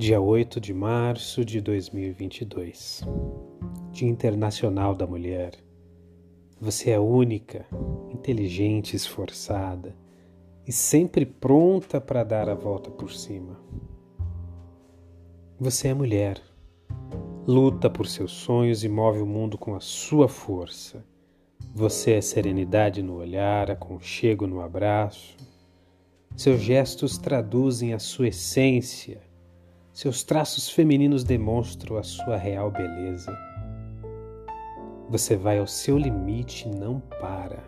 dia 8 de março de 2022, Dia Internacional da Mulher. Você é única, inteligente, esforçada e sempre pronta para dar a volta por cima. Você é mulher, luta por seus sonhos e move o mundo com a sua força. Você é serenidade no olhar, aconchego no abraço. Seus gestos traduzem a sua essência. Seus traços femininos demonstram a sua real beleza. Você vai ao seu limite e não para.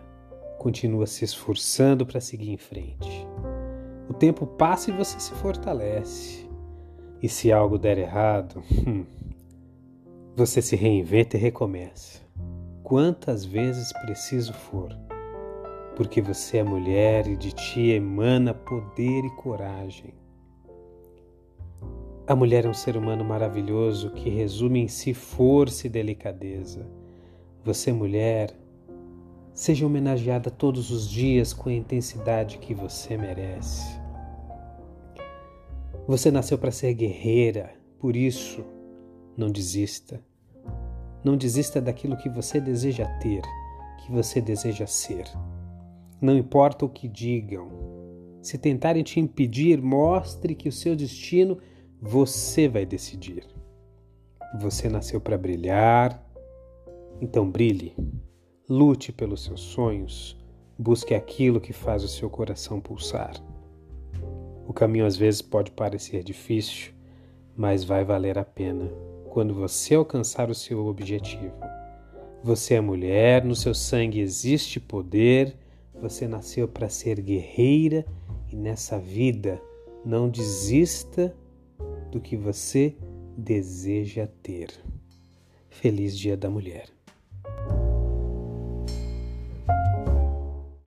Continua se esforçando para seguir em frente. O tempo passa e você se fortalece. E se algo der errado, hum, você se reinventa e recomeça quantas vezes preciso for, porque você é mulher e de ti emana poder e coragem. A mulher é um ser humano maravilhoso que resume em si força e delicadeza. Você, mulher, seja homenageada todos os dias com a intensidade que você merece. Você nasceu para ser guerreira, por isso, não desista. Não desista daquilo que você deseja ter, que você deseja ser. Não importa o que digam. Se tentarem te impedir, mostre que o seu destino você vai decidir. Você nasceu para brilhar, então brilhe. Lute pelos seus sonhos. Busque aquilo que faz o seu coração pulsar. O caminho às vezes pode parecer difícil, mas vai valer a pena quando você alcançar o seu objetivo. Você é mulher, no seu sangue existe poder, você nasceu para ser guerreira e nessa vida não desista do que você deseja ter. Feliz Dia da Mulher.